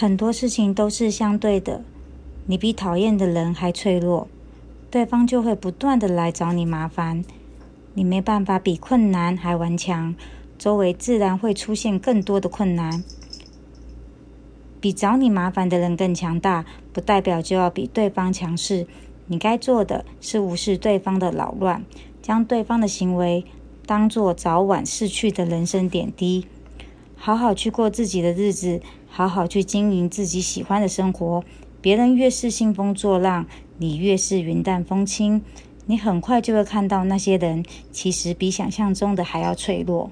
很多事情都是相对的，你比讨厌的人还脆弱，对方就会不断的来找你麻烦。你没办法比困难还顽强，周围自然会出现更多的困难。比找你麻烦的人更强大，不代表就要比对方强势。你该做的是无视对方的扰乱，将对方的行为当作早晚逝去的人生点滴，好好去过自己的日子，好好去经营自己喜欢的生活。别人越是兴风作浪，你越是云淡风轻。你很快就会看到那些人其实比想象中的还要脆弱。